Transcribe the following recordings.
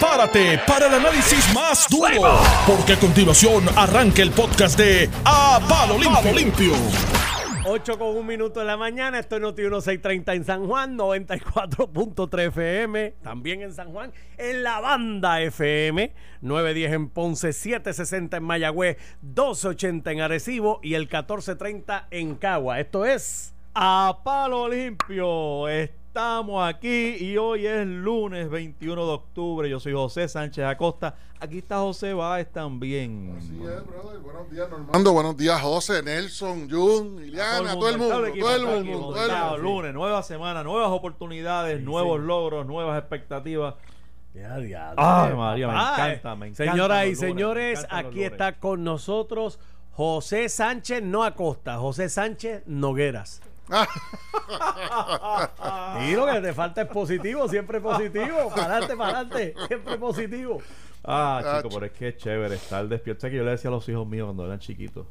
prepárate para el análisis más duro, porque a continuación arranca el podcast de A Palo Limpio. Limpio. 8 con un minuto de la mañana, esto es Noti 1630 en San Juan, 94.3 FM, también en San Juan, en la banda FM, 910 en Ponce, 760 en Mayagüez, 1280 en Arecibo y el 1430 en Cagua. Esto es A Palo Limpio. Estamos aquí y hoy es lunes 21 de octubre. Yo soy José Sánchez Acosta. Aquí está José Báez también. Así es, brother. Buenos días, Normando. Buenos días, José, Nelson, Jun, Liliana, todo el mundo, todo el mundo, todo el mundo. todo el Claro, mundo. lunes, nueva semana, nuevas oportunidades, nuevos logros, nuevas expectativas. Ya, ya, Ay, María, me encanta, me encanta Señoras y señores, aquí está con nosotros José Sánchez, no Acosta, José Sánchez Nogueras. Y lo que te falta es positivo, siempre positivo. Para adelante, para adelante, siempre positivo. Ah, Ah, chico, pero es que es chévere estar despierto. Es que yo le decía a los hijos míos cuando eran chiquitos,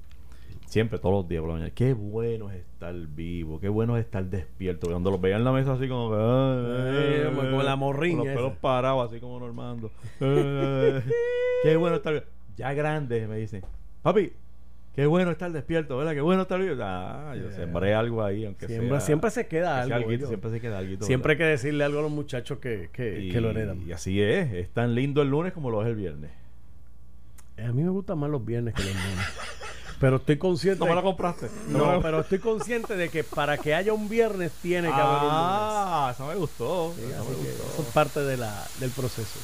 siempre, todos los días por la mañana, qué bueno es estar vivo, qué bueno es estar despierto. Cuando los veía en la mesa así como Eh, "Ay, como con la morriña Con los pelos esa. parados, así como Normando. Eh, qué bueno estar vivo. Ya grandes me dicen, papi, qué bueno estar despierto, ¿verdad? Qué bueno estar vivo. Ah, yo sembré algo ahí, aunque Siempre, sea. siempre se queda algo. alguito, siempre se queda algo. Siempre hay que decirle algo a los muchachos que, que, que lo heredan. Y así es, es tan lindo el lunes como lo es el viernes. Eh, A mí me gustan más los viernes que los lunes. Pero estoy consciente. ¿No me la compraste? ¿No me No, la- pero estoy consciente de que para que haya un viernes tiene que haber un lunes. Ah, eso me gustó. Sí, eso me gustó. eso es parte de la, del proceso.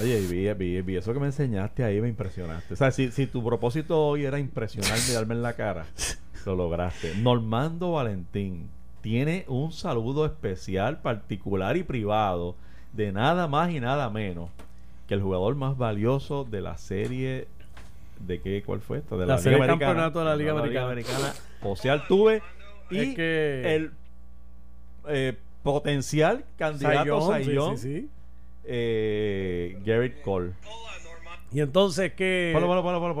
Oye, vi, vi, vi eso que me enseñaste ahí, me impresionaste. O sea, si, si tu propósito hoy era impresionarme y darme en la cara, lo lograste. Normando Valentín tiene un saludo especial, particular y privado de nada más y nada menos que el jugador más valioso de la serie de qué cuál fue esta de La serie campeonato de la Liga Americana. José Altuve y Es que- el eh, potencial candidato Sayón, a sí, Sayón, sí, sí. Eh, Garrett Cole. Y entonces que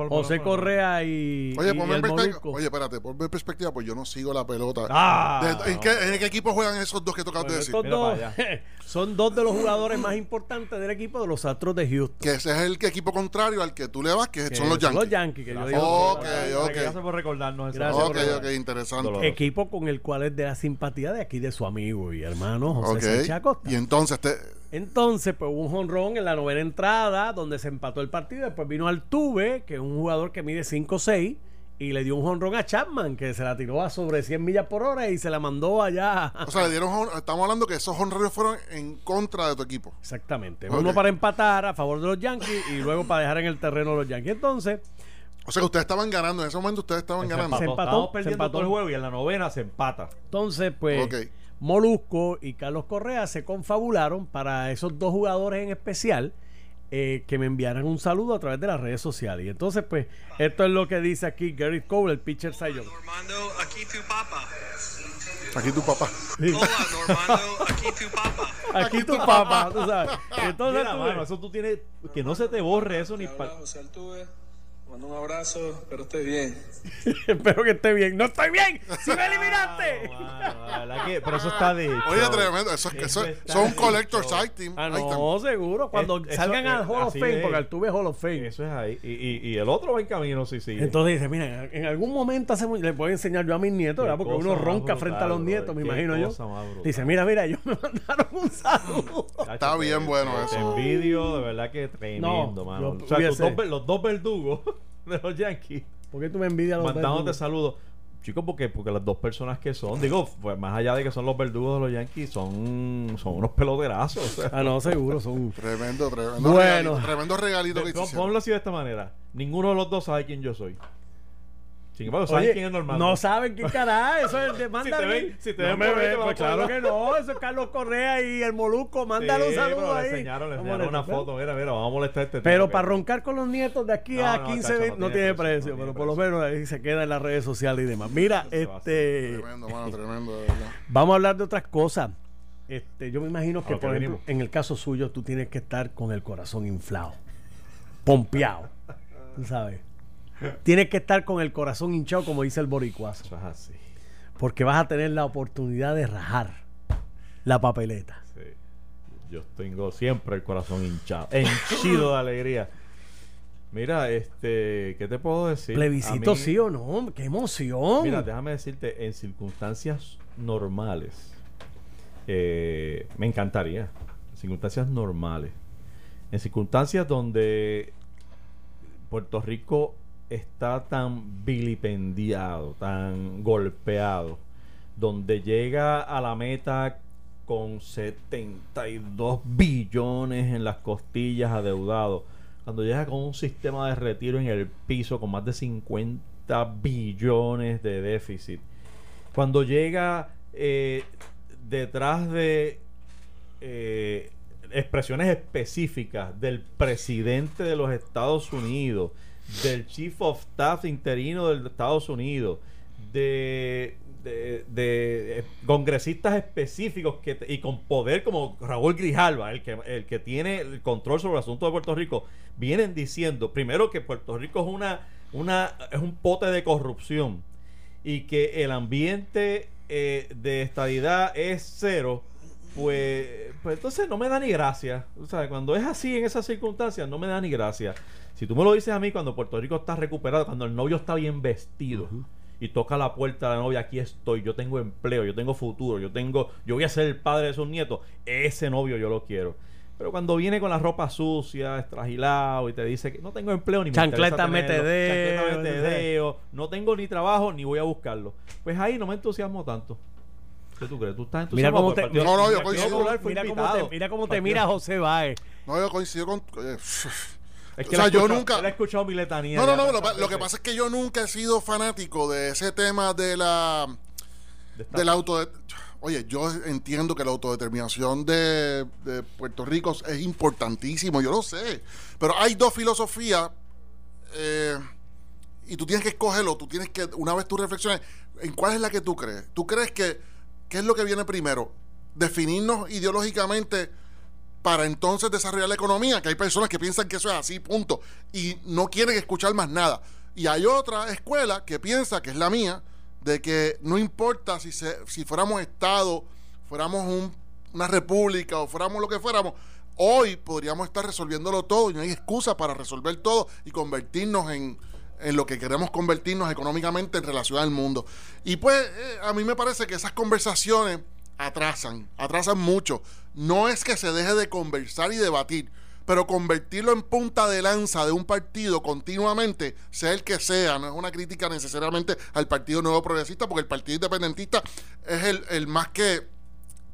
José. Correa y, Oye, y ponme el en perspectiva. Molusco. Oye, espérate, ponme en perspectiva, pues yo no sigo la pelota. Ah, De- ¿en, qué, ¿En qué equipo juegan esos dos que tocabas de Bueno, decir? dos para son dos de los jugadores más importantes del equipo de los Astros de Houston. Que ese es el equipo contrario al que tú le vas, que Que son los Yankees. Los Yankees, que yo Gracias. digo. Ok, ok. Gracias por recordarnos eso. Gracias ok, por- ok, interesante. Equipo con el cual es de la simpatía de aquí de su amigo y hermano José Ok. Sánchez Acosta. Y entonces, te, Entonces, pues hubo un jonrón en la novena entrada donde se empató el partido. Después vino Altuve, que es un jugador que mide 5'6", y le dio un jonrón a Chapman, que se la tiró a sobre 100 millas por hora y se la mandó allá. o sea, le dieron, estamos hablando que esos honrarios fueron en contra de tu equipo. Exactamente. Uno para empatar a favor de los Yankees y luego para dejar en el terreno a los Yankees. Entonces, O sea, que ustedes estaban ganando, en ese momento ustedes estaban Se ganando. Se empató. empató, Estábamos se empató. todo el juego y en la novena se empata. entonces pues Ok. Molusco y Carlos Correa se confabularon para esos dos jugadores en especial eh, que me enviaran un saludo a través de las redes sociales. Y entonces, pues, esto es lo que dice aquí Gary Cole, el pitcher Sayón. Normando, aquí tu papa. Aquí tu papá. Hola, Normando, aquí tu papa. Aquí tu papá, tú sabes. Entonces, Mira, tú mano, eso tú tienes que no se te borre eso ni Hola, pa- José Altuve. Mando un abrazo, espero estés bien. espero que esté bien. ¡No estoy bien! ¡Si me eliminaste! Mano, la verdad que- pero eso está de hecho. Oye, tremendo. Eso, es que eso, son hecho. collector's item. Ah, item. no, seguro. Cuando Es- eso salgan al Hall of Fame, de- porque Altuve es Hall of Fame. Eso es ahí. Y, y, y el otro va en camino, sí, sí. Entonces dice, mira, en algún momento hacemos, le puedo enseñar yo a mis nietos, ¿verdad? Porque uno ronca brutal, frente a los nietos, me imagino yo. Dice, mira, mira, ellos me mandaron un saludo. Está bien bueno Te eso. envidio, de verdad que tremendo, No, mano. yo O sea, los dos verdugos de los Yankees ¿Por qué tú me envidias a los mandándote saludos. Chicos, porque, porque las dos personas que son, digo, pues más allá de que son los verdugos de los Yankees, son, son unos peloterazos. o sea. Ah, no, seguro, son... Tremendo, tremendo. Bueno. regalito, tremendo regalito que. Ponlo así de esta manera. Ninguno de los dos sabe quién yo soy. Sin embargo, saben Oye, quién es normal. no saben quién carajo, eso es de manda te bien. ven- si te no ven me por ahí, ven, pues claro que no, eso es Carlos Correa y el Molusco, mándale un saludo pero ahí. Le enseñaron, le enseñaron a una foto. Mira, mira, vamos a molestar a este Pero para roncar con los nietos de aquí No, a no, 15, tacho, 20, no, tiene precio, no pero tiene por lo menos ahí se queda en las redes sociales y demás. Mira, este, Tremendo, mano, tremendo, de verdad. vamos a hablar de otras cosas. Este, yo me imagino que, por ejemplo, en el caso suyo, tú tienes que estar con el corazón inflado, pompeado, tú sabes. Tienes que estar con el corazón hinchado, como dice el boricuazo, Eso es así. porque vas a tener la oportunidad de rajar la papeleta. Sí. Yo tengo siempre el corazón hinchado, henchido de alegría. Mira, este, ¿qué te puedo decir? Plebiscito mí- sí o no, qué emoción. Mira, déjame decirte, en circunstancias normales, eh, me encantaría. En circunstancias normales. En circunstancias donde Puerto Rico está tan vilipendiado, tan golpeado, donde llega a la meta con 72 billones en las costillas adeudado, cuando llega con un sistema de retiro en el piso con más de 50 billones de déficit, cuando llega eh, detrás de eh, expresiones específicas del presidente de los Estados Unidos, del Chief of Staff interino de Estados Unidos, de, de- de, eh, congresistas específicos que, y con poder como Raúl Grijalva, el que, el que tiene el control sobre el asunto de Puerto Rico, vienen diciendo, primero que Puerto Rico es una, una es un pote de corrupción y que el ambiente eh, de estadidad es cero, pues, pues entonces no me da ni gracia. O sea, cuando es así en esas circunstancias, no me da ni gracia. Si tú me lo dices a mí cuando Puerto Rico está recuperado, cuando el novio está bien vestido y toca la puerta de la novia, aquí estoy, yo tengo empleo, yo tengo futuro, yo tengo, yo voy a ser el padre de sus nietos, ese novio yo lo quiero. Pero cuando viene con la ropa sucia, estragilado y te dice que no tengo empleo ni me Chancleta metedeo, chancleta metedeo, no tengo ni trabajo ni voy a buscarlo. Pues ahí no me entusiasmo tanto. ¿Qué tú crees? ¿Tú estás Mira cómo te, No, no, yo coincido. Mira cómo te, mira cómo te mira José Báez. No, yo coincido con. eh, Es O que sea, él ha yo escuchado- nunca- ha escuchado mi letanía. No, no, no. Lo, lo que pasa es que yo nunca he sido fanático de ese tema de la. de Del auto. Oye, yo entiendo que la autodeterminación de, de Puerto Rico es importantísimo, yo lo sé. Pero hay dos filosofías eh, y tú tienes que escogerlo. Tú tienes que, una vez tú reflexiones, ¿en cuál es la que tú crees? ¿Tú crees que qué es lo que viene primero? Definirnos ideológicamente para entonces desarrollar la economía, que hay personas que piensan que eso es así, punto, y no quieren escuchar más nada. Y hay otra escuela que piensa, que es la mía, de que no importa si, se, si fuéramos Estado, fuéramos un- una república o fuéramos lo que fuéramos, hoy podríamos estar resolviéndolo todo y no hay excusa para resolver todo y convertirnos en, en lo que queremos convertirnos económicamente en relación al mundo. Y pues eh, a mí me parece que esas conversaciones atrasan, atrasan mucho. No es que se deje de conversar y debatir, pero convertirlo en punta de lanza de un partido continuamente, sea el que sea, no es una crítica necesariamente al Partido Nuevo Progresista, porque el Partido Independentista es el, el más que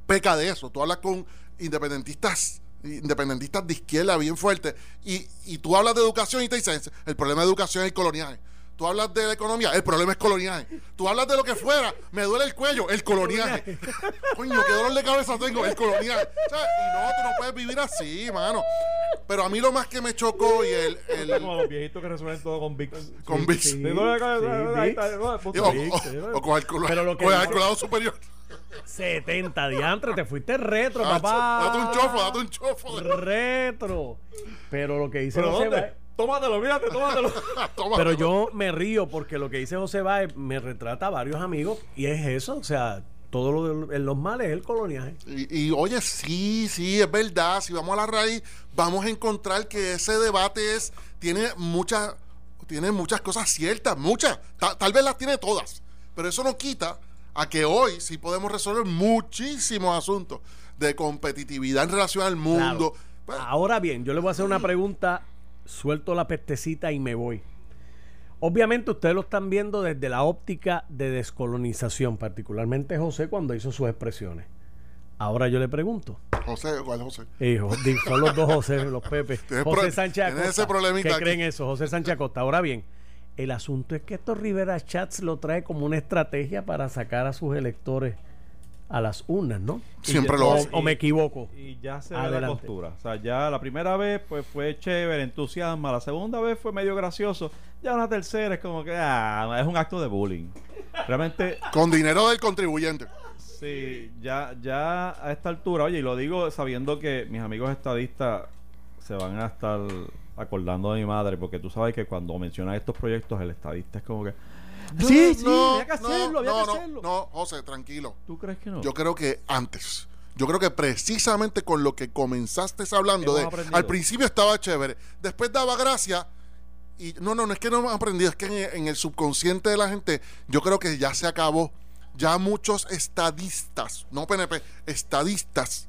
peca de eso. Tú hablas con independentistas independentistas de izquierda bien fuertes y, y tú hablas de educación y te dicen el problema de educación es el coloniaje. Tú hablas de la economía, el problema es coloniaje. Tú hablas de lo que fuera, me duele el cuello, el coloniaje. Coño, qué dolor de cabeza tengo, el sea, y no, tú no puedes vivir así, mano. Pero a mí lo más que me chocó y el... el- como los viejitos que resuelven todo con Vicks. con Vicks. sí. Sí, Vicks, o, o con el, culo- Pero lo que con el dice- colado superior. 70 diantre, te fuiste retro, Ah, papá. Date un chofo, date un chofo. Retro. Pero lo que dice ¿Pero José dónde? Báez- Tómatelo, mírate, tómatelo. Toma. Pero yo me río porque lo que dice José Báez me retrata a varios amigos y es eso, o sea, todo lo de los males es el coloniaje. Y, y, oye, sí, sí, es verdad. Si vamos a la raíz, vamos a encontrar que ese debate es tiene muchas tiene muchas cosas ciertas, muchas. Ta- tal vez las tiene todas, pero eso no quita a que hoy sí podemos resolver muchísimos asuntos de competitividad en relación al mundo. Pues, Ahora bien, yo le voy a hacer una pregunta, suelto la pestecita y me voy. Obviamente ustedes lo están viendo desde la óptica de descolonización, particularmente José cuando hizo sus expresiones. Ahora yo le pregunto. José, ¿cuál es José? Hijo, di- son los dos José, los Pepe. José Sánchez Acosta. ¿Qué creen eso? José Sánchez Acosta. Ahora bien, el asunto es que esto Rivera Chats lo trae como una estrategia para sacar a sus electores a las urnas, ¿no? Siempre lo hace. o me equivoco. Y ya se ve la Adelante. costura. O sea, ya la primera vez pues fue chévere, entusiasma. La segunda vez fue medio gracioso. Ya una tercera es como que ah, es un acto de bullying. Realmente, Con dinero del contribuyente. sí, ya, ya a esta altura, oye, y lo digo sabiendo que mis amigos estadistas se van a estar acordando de mi madre, porque tú sabes que cuando mencionan estos proyectos, el estadista es como que. Sí, sí, no, había que no, hacerlo, había que hacerlo. No, José, tranquilo. ¿Tú crees que no? Yo creo que antes. Yo creo que precisamente con lo que comenzaste hablando de aprendido. al principio estaba chévere, después daba gracia y no, no, no es que no hemos aprendido, es que en, en el subconsciente de la gente yo creo que ya se acabó. Ya muchos estadistas, no PNP, estadistas,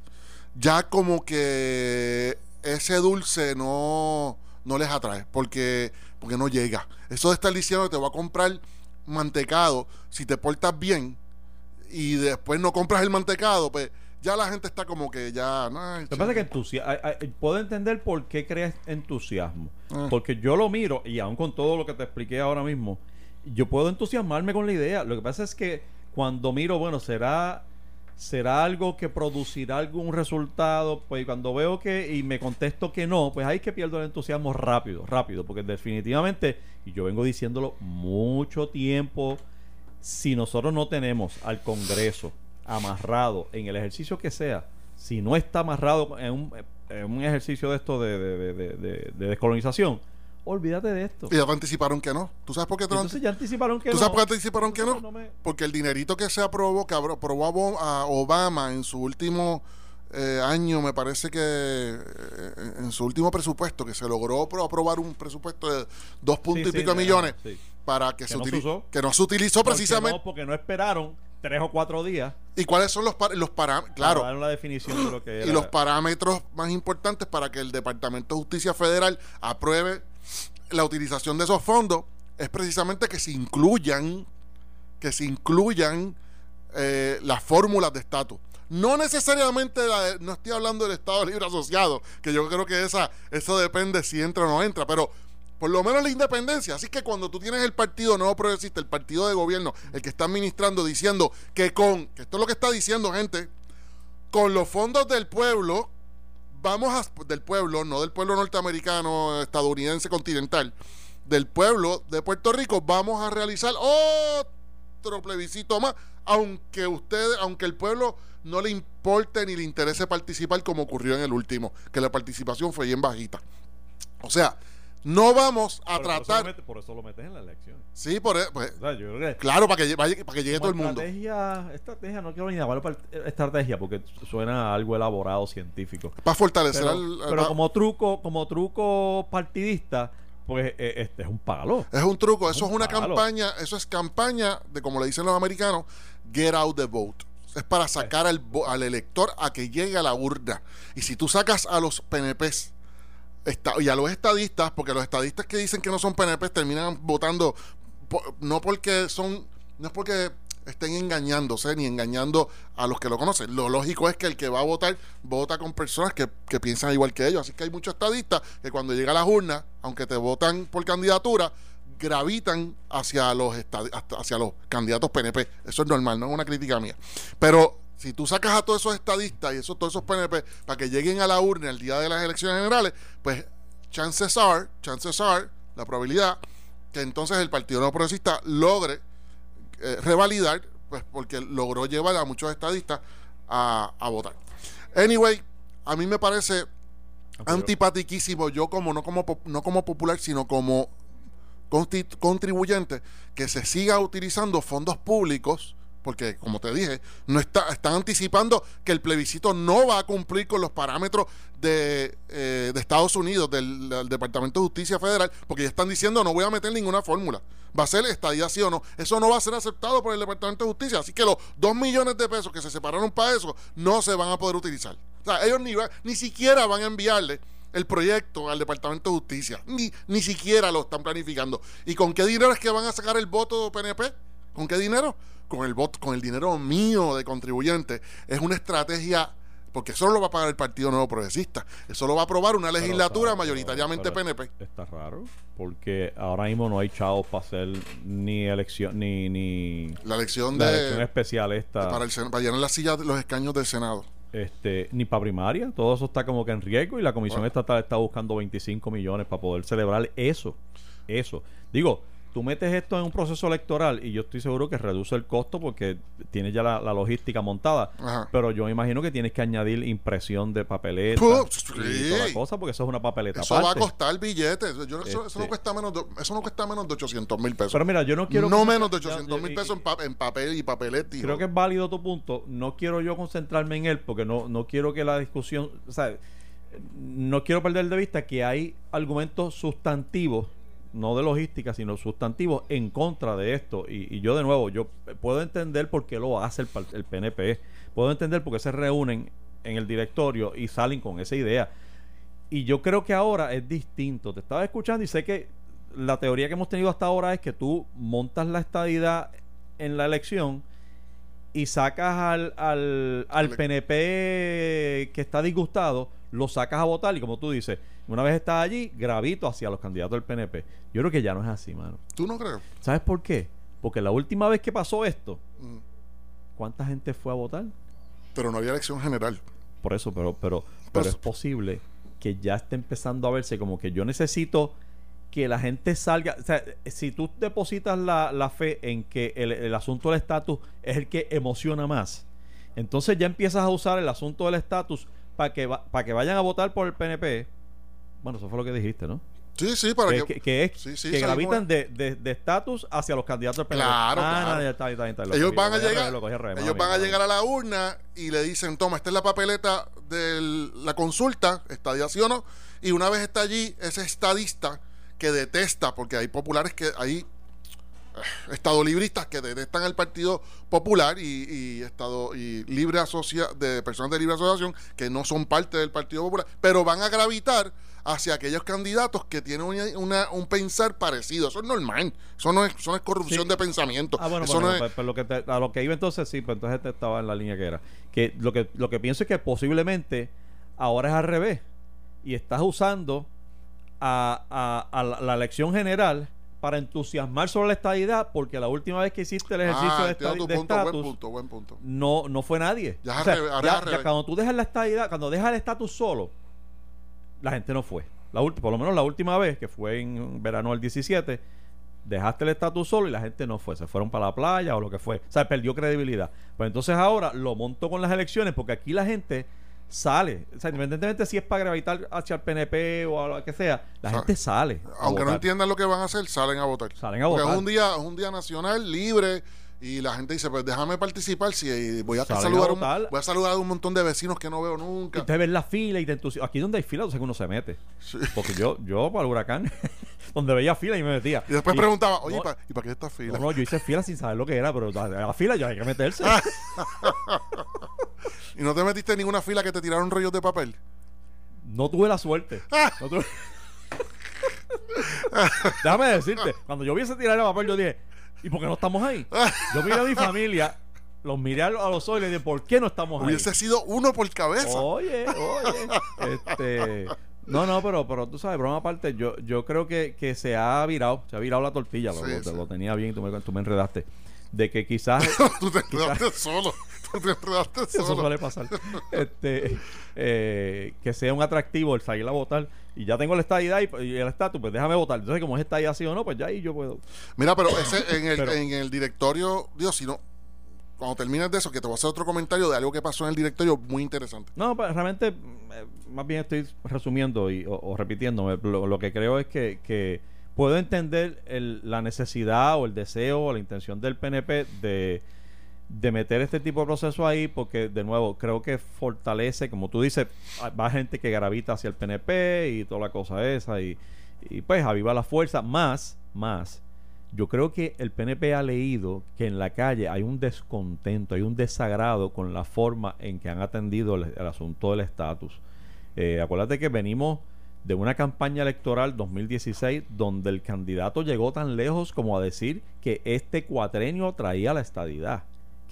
ya como que ese dulce no, no les atrae porque, porque no llega. Eso de estar diciendo que te voy a comprar mantecado si te portas bien y después no compras el mantecado, pues ya la gente está como que ya... ay, Lo que pasa es que puedo entender por qué creas entusiasmo. Ah. Porque yo lo miro, y aún con todo lo que te expliqué ahora mismo, yo puedo entusiasmarme con la idea. Lo que pasa es que cuando miro, bueno, será será algo que producirá algún resultado, pues cuando veo que y me contesto que no, pues ahí es que pierdo el entusiasmo rápido, rápido, porque definitivamente, y yo vengo diciéndolo mucho tiempo, si nosotros no tenemos al Congreso amarrado en el ejercicio que sea, si no está amarrado en un, ejercicio de esto de descolonización, olvídate de esto. Y ya anticiparon que no. ¿Tú sabes por qué te lo Entonces ya anticiparon que ¿Tú no. sabes por qué anticiparon que no? No me- Porque el dinerito que se aprobó, que aprobó a Obama en su último eh, año, me parece que eh, en su último presupuesto, que se logró pro- aprobar un presupuesto de dos puntos Sí, y sí, pico de de- millones sí. para que, Que se no se usó. que no se utilizó Porque precisamente. no, porque no esperaron tres o cuatro días. ¿Y cuáles son los, par- los parámetros? Claro. la definición de lo que era. Y los parámetros más importantes para que el Departamento de Justicia Federal apruebe la utilización de esos fondos es precisamente que se incluyan, que se incluyan eh, las fórmulas de estatus. No necesariamente, la no estoy hablando del Estado Libre Asociado, que yo creo que esa, eso depende si entra o no entra, pero por lo menos la independencia. Así que cuando tú tienes el partido nuevo progresista, el partido de gobierno, el que está administrando, diciendo que con, que esto es lo que está diciendo gente, con los fondos del pueblo, vamos a, del pueblo, no del pueblo norteamericano, estadounidense, continental, del pueblo de Puerto Rico, vamos a realizar otro plebiscito más, aunque ustedes, aunque el pueblo no le importe ni le interese participar como ocurrió en el último, que la participación fue bien bajita. O sea, no vamos a Pero por eso lo tratar, metes- por eso lo metes en las elecciones. sí, por, e- pues, O sea, yo creo que claro, para que, para que llegue todo el mundo. Estrategia, estrategia, no quiero ni llamarlo para- estrategia porque suena a algo elaborado científico. Para fortalecer Pero, al- como truco, como truco partidista, pues eh, este es un palo. Es un truco, Es eso un es una palo. campaña, eso es campaña de como le dicen los americanos, get out the vote. Es para sacar al, vo- al elector a que llegue a la urna. Y si tú sacas a los PNPs y a los estadistas, porque los estadistas que dicen que no son PNPs terminan votando no porque son, no es porque estén engañándose ni engañando a los que lo conocen. Lo lógico es que el que va a votar vota con personas que, que piensan igual que ellos. Así que hay muchos estadistas que cuando llega a las urnas, aunque te votan por candidatura, gravitan hacia los hacia los candidatos PNP. Eso es normal, no es una crítica mía. Pero si tú sacas a todos esos estadistas y esos, todos esos PNP para que lleguen a la urna el día de las elecciones generales, pues chances are, chances are, la probabilidad que entonces el Partido No Progresista logre eh, revalidar, pues porque logró llevar a muchos estadistas a, a votar. Anyway, a mí me parece antipatiquísimo yo como no como no como popular sino como contribuyente que se siga utilizando fondos públicos porque como te dije no está están anticipando que el plebiscito no va a cumplir con los parámetros de, eh, de Estados Unidos del, Departamento de Justicia Federal porque ya están diciendo no voy a meter ninguna fórmula va a ser estadía sí o no eso no va a ser aceptado por el Departamento de Justicia así que los dos millones de pesos que se separaron para eso no se van a poder utilizar o sea, ellos ni, va- ni siquiera van a enviarle el proyecto al Departamento de Justicia. Ni, ni siquiera lo están planificando. ¿Y con qué dinero es que van a sacar el voto PNP? ¿Con qué dinero? Con el voto, con el dinero mío de contribuyente. Es una estrategia, porque eso no lo va a pagar el Partido Nuevo Progresista. Eso lo va a aprobar una legislatura mayoritariamente pero PNP. Está raro. Porque ahora mismo no hay chavos para hacer ni elección, ni, ni La elección la de, elección especial esta. para, el, para llenar las sillas de los escaños del Senado. este, ni para primaria, todo eso está como que en riesgo y la Comisión Bueno. Estatal está buscando 25 millones para poder celebrar eso. Eso. Digo, tú metes esto en un proceso electoral y yo estoy seguro que reduce el costo porque tienes ya la, la logística montada. Ajá. Pero yo me imagino que tienes que añadir impresión de papeleta Puh, y toda la cosa porque eso es una papeleta Eso va a costar billetes. Yo, eso, eso Este. no cuesta menos de, eso no cuesta menos de 800 mil pesos. Pero mira, yo no quiero... no menos de ya- 800 ya- mil pesos en, pa- en papel y papeleta. Creo que es válido tu punto. No quiero yo concentrarme en él porque no, no quiero que la discusión, o sea, no quiero perder de vista que hay argumentos sustantivos, no de logística, sino sustantivos en contra de esto. Y, y yo de nuevo, yo puedo entender por qué lo hace el, el PNP, puedo entender por qué se reúnen en el directorio y salen con esa idea. Y yo creo que ahora es distinto. Te estaba escuchando y sé que la teoría que hemos tenido hasta ahora es que tú montas la estadidad en la elección y sacas al, al, al PNP que está disgustado, lo sacas a votar y como tú dices, una vez estás allí, gravito hacia los candidatos del PNP. Yo creo que ya no es así, mano. ¿Tú no crees? ¿Sabes por qué? Porque la última vez que pasó esto, Mm. ¿cuánta gente fue a votar? Pero no había elección general. Por eso, pero, pero, pero Pues- es posible que ya esté empezando a verse como que yo necesito que la gente salga. O sea, si tú depositas la, la fe en que el, el asunto del estatus es el que emociona más, entonces ya empiezas a usar el asunto del estatus para que, va- para que vayan a votar por el PNP. Bueno, eso fue lo que dijiste, ¿no? Sí, sí, para Que, que. es Sí, sí, que gravitan de de- de estatus hacia los candidatos del. Claro, Ah, claro. no, ellos van a llegar, lo cogí ellos van a llegar a la urna y le dicen, toma, esta es la papeleta de la consulta, estadía sí o no, y una vez está allí, ese estadista que detesta, porque hay populares que hay eh, estadolibristas que detestan al Partido Popular y, y estado y libre asocia de personas de libre asociación que no son parte del Partido Popular, pero van a gravitar hacia aquellos candidatos que tienen una, una- un pensar parecido. Eso es normal. Eso no es, eso no es corrupción Sí. de pensamiento. Ah, bueno, Eso bueno, no es- pues, pues lo que te- a lo que iba entonces sí, pues entonces te estaba en la línea que era. Que lo que lo que pienso es que posiblemente ahora es al revés y estás usando a, a- a la, la elección general para entusiasmar sobre la estadidad porque la última vez que hiciste el ejercicio Ah, de tu de punto, buen estatus punto, buen punto. no no fue nadie. Ya O sea, ya- cuando tú dejas la estadidad, cuando dejas el estatus solo, la gente no fue. La por lo menos la última vez, que fue en verano del 17, dejaste el estatus solo y la gente no fue. Se fueron para la playa o lo que fue. O sea, perdió credibilidad. Pues entonces ahora lo monto con las elecciones porque aquí la gente sale. O sea, independientemente si es para gravitar hacia el PNP o a lo que sea, la gente sale. Aunque no entiendan lo que van a hacer, salen a votar. Salen a Porque votar. es un día, es un día nacional libre y la gente dice, pues déjame participar si voy a saludar a un, voy a saludar a un montón de vecinos que no veo Y nunca. te ves la fila y te entusiasma. Aquí donde hay fila, que uno se mete. Porque yo, yo para el huracán, donde veía fila y me metía. Y después preguntaba, oye, no, ¿y, pa- ¿y para qué esta fila? No, no, yo hice fila sin saber lo que era, pero a la fila ya hay que meterse. ¿Y no te metiste en ninguna fila que te tiraron rollos de papel? No tuve la suerte. No tuve- Déjame decirte, cuando yo vi ese tirar el papel, yo dije, ¿y por qué no estamos ahí? Yo miré a mi familia, los miré a los, ojos y les dije, ¿por qué no estamos ahí? Hubiese sido uno por cabeza. Oye, oye. Este, no, no, pero, pero tú sabes, broma aparte, yo, yo creo que, que se ha virado, se ha virado la tortilla, Sí, lo- sí. lo tenía bien, tú me, tú me enredaste. De que quizás Tú te enredaste solo. Tú te enredaste Eso solo. suele pasar. Este, eh, que sea un atractivo el salir a votar. Y ya tengo la estadidad y, y el estatus, pues déjame votar. Entonces, como es estadidad sí o no, pues ya ahí yo puedo. Mira, pero ese en el, Pero- en el directorio, Dios, si no, cuando termines de eso, que te voy a hacer otro comentario de algo que pasó en el directorio muy interesante. No, pues realmente, eh, más bien estoy resumiendo y, o, o repitiéndome. Lo, lo que creo es que, que puedo entender el- la necesidad o el deseo o la intención del PNP de, de meter este tipo de proceso ahí, porque de nuevo creo que fortalece, como tú dices, va gente que gravita hacia el PNP y toda la cosa esa, y, y pues aviva la fuerza. Más, más, yo creo que el PNP ha leído que en la calle hay un descontento, hay un desagrado con la forma en que han atendido el, el asunto del estatus. Eh, acuérdate que venimos de una campaña electoral 2016 donde el candidato llegó tan lejos como a decir que este cuatrenio traía la estadidad,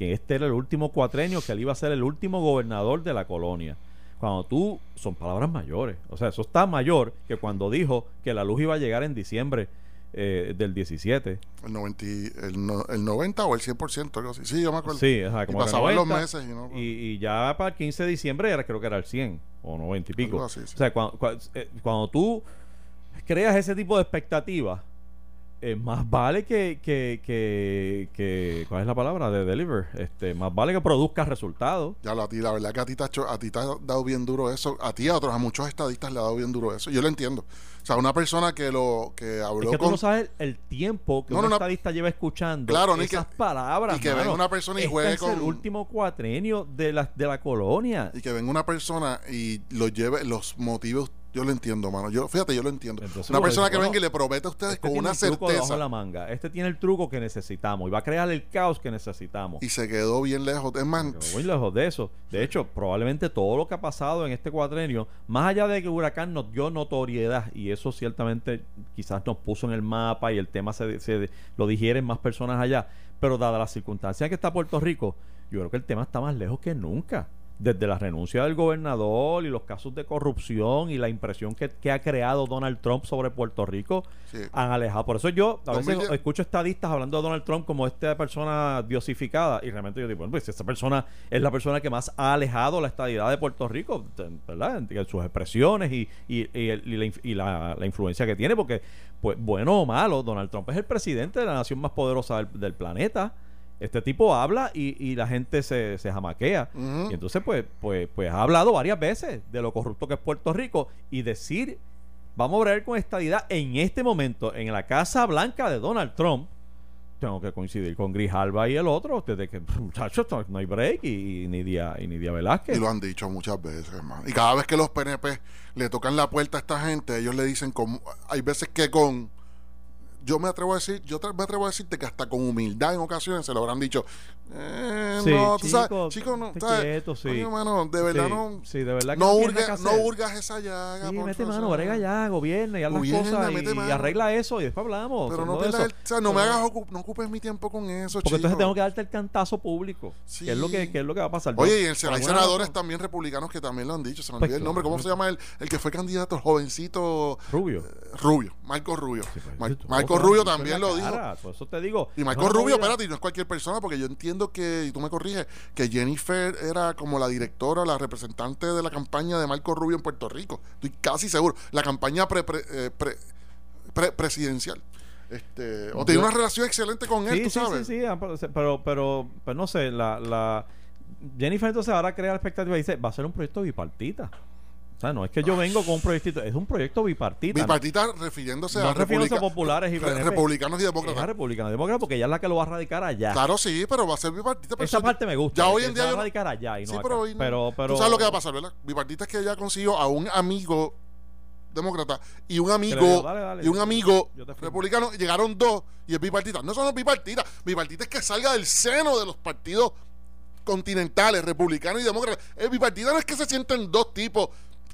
que este era el último cuatrenio, que él iba a ser el último gobernador de la colonia. Cuando tú, son palabras mayores, o sea, eso está mayor que cuando dijo que la luz iba a llegar en diciembre eh, del 17. El 90, y- el, no- el 90 o el 100%, algo así. Sí, yo me acuerdo. Sí, o sea, y como que pasaban los 90, meses y no. y, y ya para el 15 de diciembre era, creo que era el 100 o 90 y pico. Así, sí. O sea, cuando, cua- eh, cuando tú creas ese tipo de expectativas, eh, más vale que, que, que, que- ¿cuál es la palabra? De deliver. Este, más vale que produzca resultados. Ya lo a ti, la verdad que a ti, te ha hecho- a ti te ha dado bien duro eso. A ti y a otros, a muchos estadistas le ha dado bien duro eso. Yo lo entiendo. O sea, una persona que lo que Es habló que tú con. no sabes el tiempo que No, un no, estadista lleva escuchando Claro, esas que- palabras. y que venga una persona y Este juegue es el con- último cuatrenio de la, de la colonia. Y que venga una persona y lo lleve, los motivos. Yo lo entiendo, mano. Yo, fíjate, yo lo entiendo. Entonces, una persona eso, que venga y le promete a ustedes Este con tiene una el truco debajo de certeza. la manga. Este tiene el truco que necesitamos y va a crear el caos que necesitamos. Y se quedó bien lejos. Es más, muy lejos de eso. De hecho, probablemente todo lo que ha pasado en este cuatrenio, más allá de que Huracán nos dio notoriedad, y eso ciertamente quizás nos puso en el mapa y el tema se, se- lo digieren más personas allá, pero dada las circunstancias que está Puerto Rico, yo creo que el tema está más lejos que nunca. Desde la renuncia del gobernador y los casos de corrupción y la impresión que, que ha creado Donald Trump sobre Puerto Rico, Sí. han alejado. Por eso yo a veces 2010. escucho estadistas hablando de Donald Trump como esta persona diosificada y realmente yo digo, bueno, pues esa persona es la persona que más ha alejado la estadidad de Puerto Rico, ¿verdad? En sus expresiones y, y- y la, inf- y la- la influencia que tiene, porque, pues, bueno o malo, Donald Trump es el presidente de la nación más poderosa del, del planeta. Este tipo habla y, y la gente se, se jamaquea. Y entonces, pues, pues, pues ha hablado varias veces de lo corrupto que es Puerto Rico y decir, vamos a bregar con estadidad en este momento en la Casa Blanca de Donald Trump. Tengo que coincidir con Grijalba y el otro, desde que, muchachos, no- hay break y, y ni Día y ni Día Velázquez. Y lo han dicho muchas veces, hermano. Y cada vez que los PNP le tocan la puerta a esta gente, ellos le dicen como hay veces que con yo me atrevo a decir, yo me atrevo a decirte que hasta con humildad en ocasiones se lo habrán dicho. Eh, Sí, no, tú sabes, chico, chico, no, esté ¿sabes? quieto, sí. Mano, de verdad Sí, no. sí, de verdad que no, no hurgas esa llaga. Sí, por mete mano, brega ya, gobierna y haz las cosas y, mano. arregla eso y después hablamos. Pero no, el- o sea, no me hagas no ocupes mi tiempo con eso, Porque entonces tengo que darte el cantazo público. Sí. Que es lo que, que es lo que va a pasar. Oye, y el- hay senadores razón- también republicanos que también lo han dicho. Se me Pues olvidó el nombre. ¿Cómo se llama el, el que fue candidato, el jovencito Rubio. Rubio? Marco Rubio. Sí, pues, Mar- Marco Rubio también lo dijo. Por eso te digo. Y Marco Rubio, espérate, y no es cualquier persona, porque yo entiendo que, y tú me corriges, que Jennifer era como la directora, la representante de la campaña de Marco Rubio en Puerto Rico. Estoy casi seguro. La campaña pre, pre- eh, pre- pre- presidencial. Este, o tenía una relación excelente con él, Sí, tú sí, sabes. sí, sí, ah, pero, pero, pero, pero no sé, la, la Jennifer entonces ahora crea la expectativa y dice, va a ser un proyecto bipartita. O sea, no es que yo vengo con un proyectito, es un proyecto bipartita. Bipartita refiriéndose No a refiriéndose a republica- populares y PNP. republicanos y Es a demócratas. republicana demócrata porque ella es la que lo va a radicar allá. Claro, sí, pero va a ser bipartita. pero Esa parte me gusta. Ya hoy en día va a radicar allá y no Sí, acá. pero, hoy no- pero, pero Tú sabes lo que va a pasar, ¿verdad? Bipartita es que ella consiguió a un amigo demócrata y un amigo digo, dale, dale, y un amigo republicano llegaron dos y es bipartita. No son los bipartitas, bipartita es que salga del seno de los partidos continentales, republicanos y demócratas. El bipartita no es que se sienten dos tipos.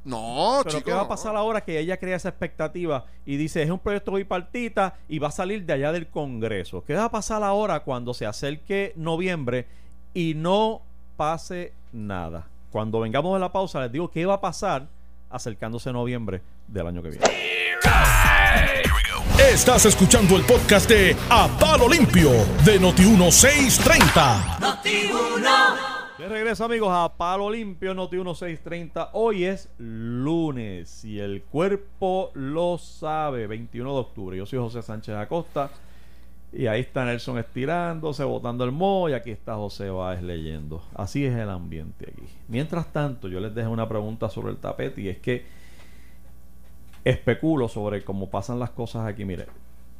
No, Pero chicos. ¿qué va a pasar ahora que ella crea esa expectativa y dice es un proyecto bipartita y va a salir de allá del Congreso? ¿Qué va a pasar ahora cuando se acerque noviembre y no pase nada? Cuando vengamos de la pausa les digo qué va a pasar acercándose noviembre del año que viene. Estás escuchando el podcast de A Palo Limpio de Noti1630. De regreso amigos a Palo Limpio Noti 1630. Hoy es lunes y el cuerpo lo sabe, 21 de octubre. Yo soy José Sánchez Acosta y ahí está Nelson estirándose, botando el moho y aquí está José Báez leyendo. Así es el ambiente aquí. Mientras tanto, yo les dejo una pregunta sobre el tapete y es que especulo sobre cómo pasan las cosas aquí. Mire,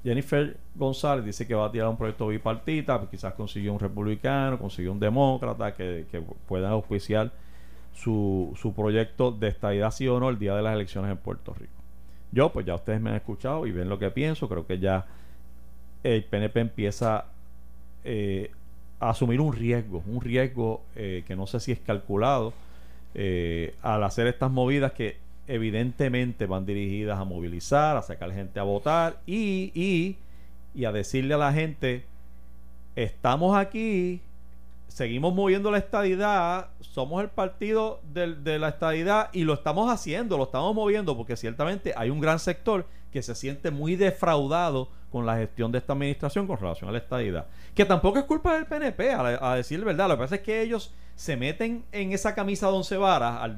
Jennifer González dice que va a tirar un proyecto bipartita, pues quizás consiguió un republicano, consiguió un demócrata que, que pueda auspiciar su, su proyecto de estadidad sí o no el día de las elecciones en Puerto Rico. Yo, pues ya ustedes me han escuchado y ven lo que pienso, creo que ya el PNP empieza eh, a asumir un riesgo, un riesgo eh, que no sé si es calculado eh, al hacer estas movidas que evidentemente van dirigidas a movilizar, a sacar gente a votar y, y, y a decirle a la gente, estamos aquí, seguimos moviendo la estadidad, somos el partido del- de la estadidad y lo estamos haciendo, lo estamos moviendo porque ciertamente hay un gran sector que se siente muy defraudado con la gestión de esta administración con relación a la estadidad. Que tampoco es culpa del PNP, a, a decir verdad. Lo que pasa es que ellos se meten en esa camisa de once varas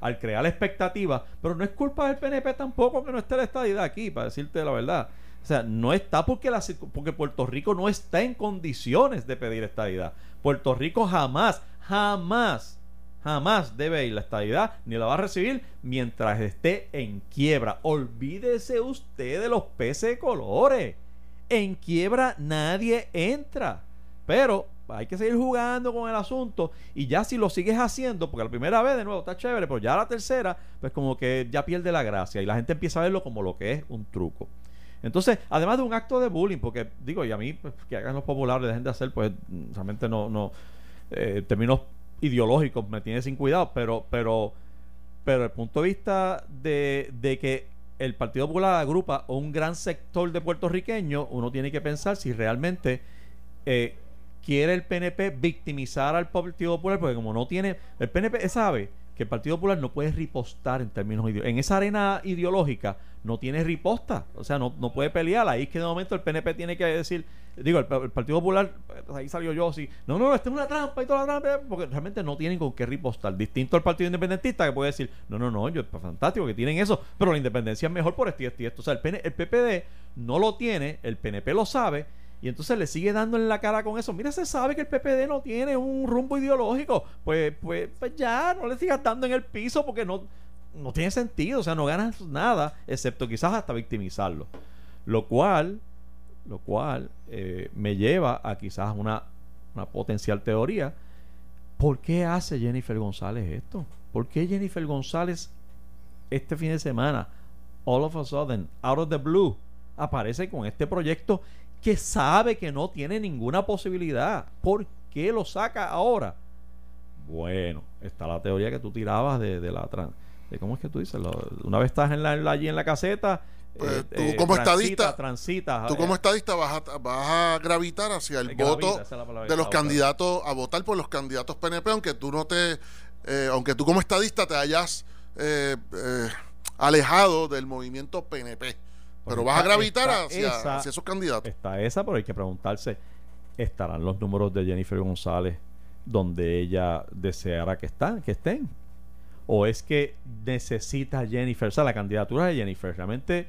al, crear expectativas, pero no es culpa del PNP tampoco que no esté la estadidad aquí, para decirte la verdad. O sea, no está porque, porque Puerto Rico no está en condiciones de pedir estadidad. Puerto Rico jamás, jamás, jamás debe ir la estadidad ni la va a recibir mientras esté en quiebra. Olvídese usted de los peces de colores. En quiebra nadie entra. Pero hay que seguir jugando con el asunto y ya si lo sigues haciendo, porque la primera vez de nuevo está chévere, pero ya la tercera, pues como que ya pierde la gracia y la gente empieza a verlo como lo que es un truco. Entonces, además de un acto de bullying, porque digo, y a mí pues, que hagan los populares, dejen de hacer, pues realmente no, no, eh, términos ideológicos me tiene sin cuidado, pero, pero, pero el punto de vista de, de que el Partido Popular agrupa un gran sector de puertorriqueños, uno tiene que pensar si realmente eh, quiere el PNP victimizar al Partido Popular, porque como no tiene, el PNP sabe que el Partido Popular no puede ripostar en términos ideológicos. En esa arena ideológica no tiene riposta, o sea, no, no puede pelear. Ahí es que de momento el PNP tiene que decir, digo, el, Partido Popular, pues, ahí salió yo así, no, no, esto es una trampa y toda la trampa, porque realmente no tienen con qué ripostar. Distinto al Partido Independentista que puede decir, no, no, no, yo es fantástico que tienen eso, pero la independencia es mejor por esto y esto y. O sea, el, el PPD no lo tiene, el PNP lo sabe y entonces le sigue dando en la cara con eso. Mira, se sabe que el PPD no tiene un rumbo ideológico. Pues, pues, pues ya, no le sigas dando en el piso porque no, no tiene sentido. O sea, no ganas nada, excepto quizás hasta victimizarlo. Lo cual, lo cual eh, me lleva a quizás una, una potencial teoría. ¿Por qué hace Jennifer González esto? ¿Por qué Jennifer González este fin de semana, all of a sudden, out of the blue, aparece con este proyecto que sabe que no tiene ninguna posibilidad. ¿Por qué lo saca ahora? Bueno, está la teoría que tú tirabas de, de la de cómo es que tú dices, una vez estás en la, allí en la caseta, pues, eh, tú como estadista transita, tú como estadista vas a, vas a gravitar hacia el voto de los candidatos a votar por los candidatos PNP aunque tú no te eh, aunque tú como estadista te hayas eh, alejado del movimiento PNP pero vas a gravitar hacia, esos candidatos. Está esa, pero hay que preguntarse, ¿estarán los números de Jennifer González donde ella deseara que, están, que estén? ¿O es que necesita Jennifer, o sea, la candidatura de Jennifer realmente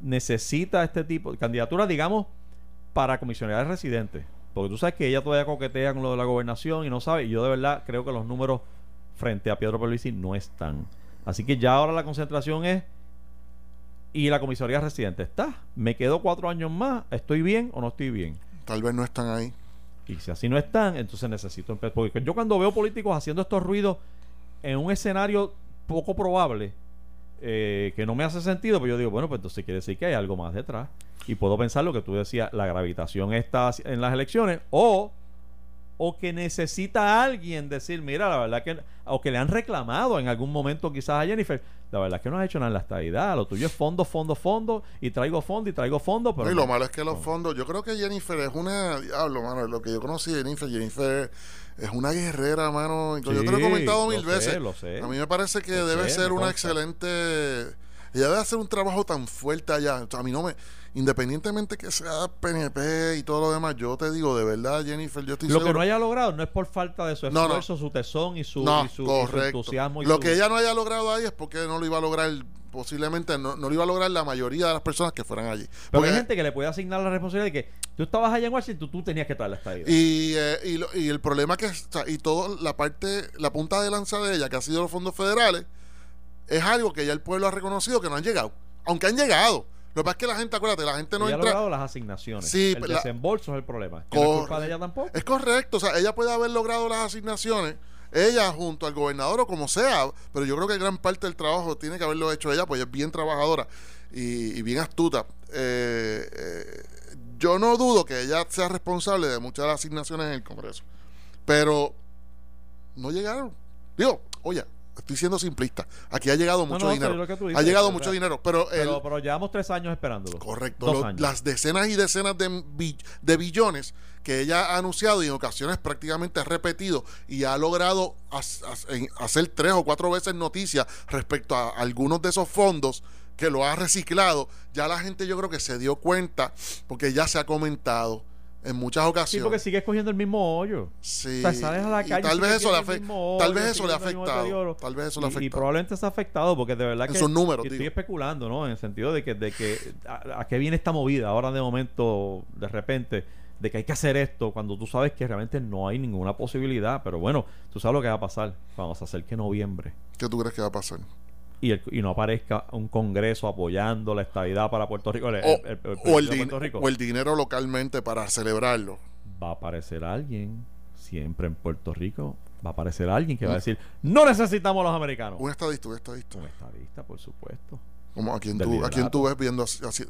necesita este tipo de candidatura, digamos, para comisionar de residentes? Porque tú sabes que ella todavía coquetea con lo de la gobernación y no sabe, y yo de verdad creo que los números frente a Pedro Pierluisi no están. Así que ya ahora la concentración es y la comisaría residente está. Me quedo cuatro años más, ¿estoy bien o no estoy bien? Tal vez no están ahí. Y si así no están, entonces necesito empezar. Porque yo cuando veo políticos haciendo estos ruidos en un escenario poco probable, eh, que no me hace sentido, pues yo digo, bueno, pues entonces quiere decir que hay algo más detrás. Y puedo pensar lo que tú decías, la gravitación está en las elecciones, o o que necesita alguien decir, mira, la verdad que, o que le han reclamado en algún momento quizás a Jennifer, la verdad es que no has hecho nada en la estadidad, lo tuyo es fondo, fondo, fondo, y traigo fondo y traigo fondo, pero... y lo malo es que los fondos, yo creo que Jennifer es una, diablo, mano, lo que yo conocí de Jennifer, Jennifer es una guerrera, mano, yo te lo he comentado mil veces, a mí me parece que debe ser una excelente ella debe hacer un trabajo tan fuerte allá. a mí no me. Independientemente que sea PNP y todo lo demás, yo te digo, de verdad, Jennifer, yo estoy Lo que no haya logrado no es por falta de su esfuerzo, su tesón y su, entusiasmo. lo que ella no haya logrado ahí es porque no lo iba a lograr posiblemente no, lo iba a lograr la mayoría de las personas que fueran allí. Pero hay gente que le puede asignar la responsabilidad de que tú estabas allá en Washington, tú tenías que traer la estadía. Y, eh, y, el problema que, y toda la parte, la punta de lanza de ella, que ha sido los fondos federales, es algo que ya el pueblo ha reconocido que no han llegado. Aunque han llegado. Lo que pasa es que la gente, acuérdate, la gente no ella entra. ha logrado las asignaciones. Sí, el desembolso es el problema. no es culpa de ella tampoco. Es correcto. O sea, ella puede haber logrado las asignaciones, ella junto al gobernador o como sea, pero yo creo que gran parte del trabajo tiene que haberlo hecho ella, pues ella es bien trabajadora y, bien astuta. Eh, eh, yo no dudo que ella sea responsable de muchas de las asignaciones en el Congreso, pero no llegaron. Digo, oye, estoy siendo simplista. Aquí ha llegado mucho dinero. ha llegado mucho dinero, pero, pero, llevamos tres años esperándolo. Correcto. Las decenas y decenas de, de billones que ella ha anunciado y en ocasiones prácticamente ha repetido y ha logrado hacer tres o cuatro veces noticias respecto a algunos de esos fondos que lo ha reciclado, ya la gente yo creo que se dio cuenta porque ya se ha comentado en muchas Sí, ocasiones. porque sigues cogiendo el mismo hoyo. Sí, O sea, sales a la y calle. tal y vez eso le mismo Tal hoyo, vez eso le ha afectado. Tal vez eso le ha Y- Y, afectado. probablemente se ha afectado porque de verdad En que sus números, y estoy especulando, ¿no? En el sentido de que, de que a, a qué viene esta movida ahora de momento, de repente, de que hay que hacer esto cuando tú sabes que realmente no hay ninguna posibilidad. Pero bueno, tú sabes lo que va a pasar cuando se acerque noviembre ¿Qué tú crees que va a pasar? Y, el- y no aparezca un congreso apoyando la estabilidad para Puerto Rico. el- O, el- o el Puerto Rico. o el dinero localmente para celebrarlo. va a aparecer alguien, siempre en Puerto Rico, va a aparecer alguien que va a decir, no necesitamos a los americanos. Un estadista, un estadista. Un estadista, por supuesto. Como a quien tú, a quien tú ves viendo, a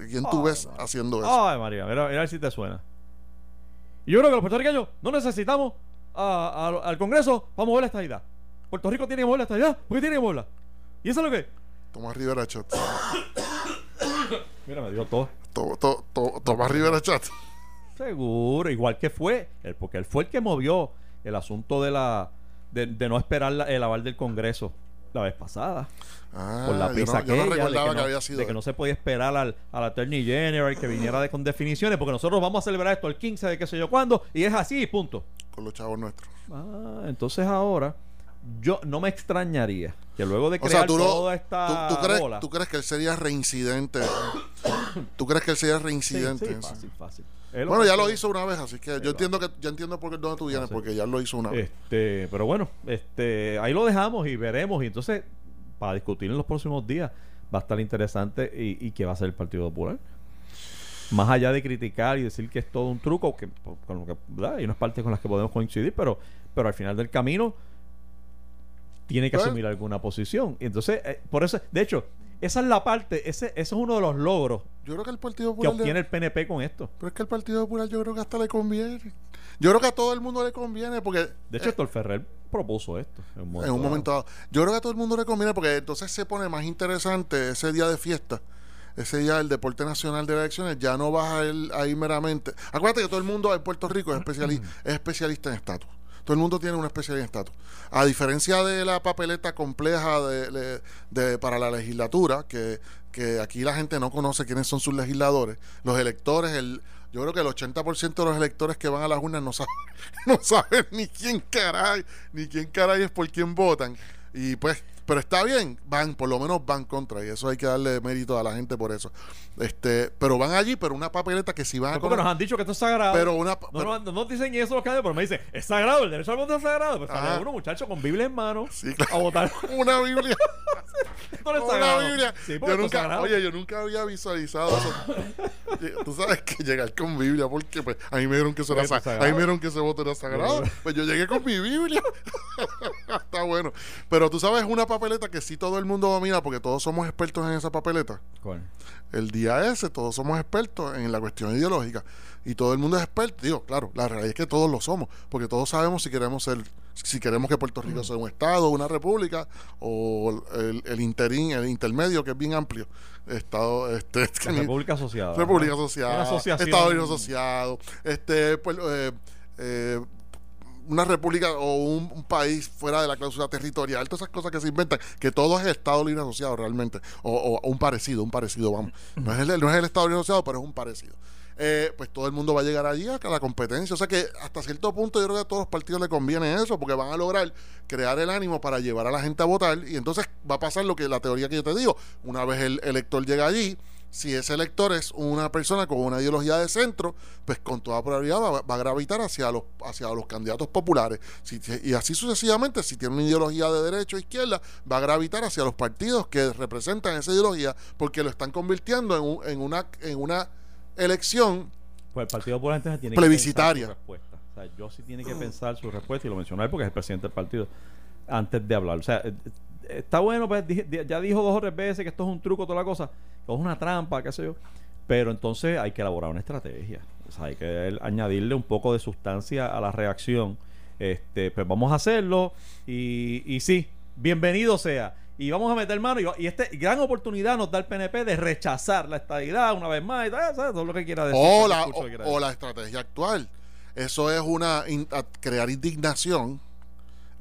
quien tú ves haciendo eso. Ay, María, mira, mira a ver si te suena. Y yo creo que los puertorriqueños no necesitamos a- a- al Congreso para mover la estadidad. Puerto Rico tiene que mover la estadidad porque tiene que moverla. ¿Y eso es lo que? Tomás Rivera Chat. Mira, me dio todo. To- to- to- Tomás Rivera Chat. Seguro, igual que fue, él, porque él fue el que movió el asunto de la de, de no esperar la- el aval del Congreso la vez pasada. Ah, por la yo prisa no, yo no aquella, recordaba de, que que no, había sido. de que no se podía esperar al, al Attorney General que viniera de, con definiciones, porque nosotros vamos a celebrar esto el 15 de qué sé yo cuándo, y es así, punto. con los chavos nuestros. Ah, entonces ahora, yo no me extrañaría que luego de O crear sea, tú, no- toda esta tú, tú crees, bola. tú crees que él sería reincidente. ¿Tú crees que él sería reincidente? sí, fácil, fácil. Él Bueno, ya lo hizo una vez, así que yo lo entiendo que ya entiendo por qué dónde tú vienes, porque ya lo hizo una vez. Este, pero bueno, este, ahí lo dejamos y veremos. Y entonces, para discutir en los próximos días, va a estar interesante y, y qué va a hacer el Partido Popular. Más allá de criticar y decir que es todo un truco, que con lo que ¿verdad? hay unas partes con las que podemos coincidir, pero, pero al final del camino tiene que asumir alguna posición. Y entonces, eh, por eso, de hecho, esa es la parte, ese, ese es uno de los logros Yo creo que el Partido que Popular. le- obtiene el PNP con esto. Pero es que el Partido Popular yo creo que hasta le conviene. Yo creo que a todo el mundo le conviene porque. De hecho, Héctor Ferrer propuso esto en un momento en un dado. momento dado. Yo creo que a todo el mundo le conviene porque entonces se pone más interesante ese día de fiesta. Ese día del deporte nacional de las elecciones ya no vas a ir ahí meramente. Acuérdate que todo el mundo en Puerto Rico es, especiali- es especialista en estatus. Todo el mundo tiene una especialidad en estatus. A diferencia de la papeleta compleja de, de- de- para la legislatura, que, que aquí la gente no conoce quiénes son sus legisladores, los electores, el, yo creo que el 80% de los electores que van a las urnas no saben, no saben ni quién caray, ni quién caray es por quién votan. Y pues, pero está bien, van, por lo menos van contra, y eso hay que darle mérito a la gente por eso. Este, pero van allí, pero una papeleta que si van a No, porque coger- nos han dicho que esto es sagrado. pero una No, pero- no, dicen eso los candidatos, pero me dicen, es sagrado, el derecho al voto es sagrado. Pues sale uno, muchacho, con Biblia en mano Sí, claro. a votar. una Biblia. No es una. Biblia. Sí, yo esto es nunca, oye, yo nunca había visualizado eso. Tú sabes que llegar con Biblia, porque pues, a mí me dijeron que eso era sagrado. sagrado. A mí me dijeron que ese voto era sagrado. Pues yo llegué con mi Biblia. Está bueno. Pero tú sabes una papeleta que sí todo el mundo domina, porque todos somos expertos en esa papeleta. ¿Cuál? El día ese, todos somos expertos en la cuestión ideológica. Y todo el mundo es experto. Digo, claro, la realidad es que todos lo somos. Porque todos sabemos si queremos ser, si queremos que Puerto Rico sea un estado, una república, o el, el interín, el intermedio, que es bien amplio. Estado, este, República Asociada. República Asociada, Unidos Asociado, este, pues, eh, eh, una república o un, un país fuera de la cláusula territorial, todas esas cosas que se inventan, que todo es el Estado Libre Asociado realmente, o, o- o un parecido, un parecido, vamos. No es el, no es el Estado Libre Asociado, pero es un parecido. Eh, pues todo el mundo va a llegar allí a la competencia. O sea que hasta cierto punto yo creo que a todos los partidos les conviene eso, porque van a lograr crear el ánimo para llevar a la gente a votar y entonces va a pasar lo que la teoría que yo te digo. Una vez el elector llega allí, si ese elector es una persona con una ideología de centro, pues con toda probabilidad va, a gravitar hacia los, hacia los candidatos populares. Y así sucesivamente, si tiene una ideología de derecha o izquierda, va a gravitar hacia los partidos que representan esa ideología, porque lo están convirtiendo en, un- en una, en una elección Pues el Partido Popular entonces tiene Plebiscitaria. que pensar su respuesta. O sea, yo sí tiene que pensar su respuesta y lo mencioné porque es el presidente del partido antes de hablar. O sea, eh, eh, está bueno, pues ya dijo dos o tres veces que esto es un truco, toda la cosa, que es una trampa, qué sé yo. Pero entonces hay que elaborar una estrategia. O sea, hay que añadirle un poco de sustancia a la reacción. Este, pues vamos a hacerlo y, y sí, bienvenido sea. Y vamos a meter mano. Y, y esta gran oportunidad nos da el PNP de rechazar la estadidad una vez más. Y tal, ¿sabes? Todo lo que quiera decir. o la, o, la estrategia actual. Eso es una in- crear indignación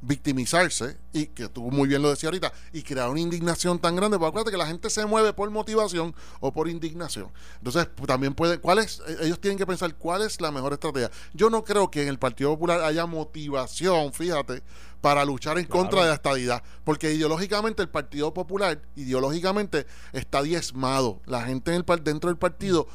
victimizarse y que tú muy bien lo decías ahorita y crear una indignación tan grande porque acuérdate que la gente se mueve por motivación o por indignación entonces también puede cuál es eh, ellos tienen que pensar cuál es la mejor estrategia yo no creo que en el Partido Popular haya motivación fíjate para luchar en contra de la estadidad porque ideológicamente el Partido Popular ideológicamente está diezmado. La gente en el dentro del partido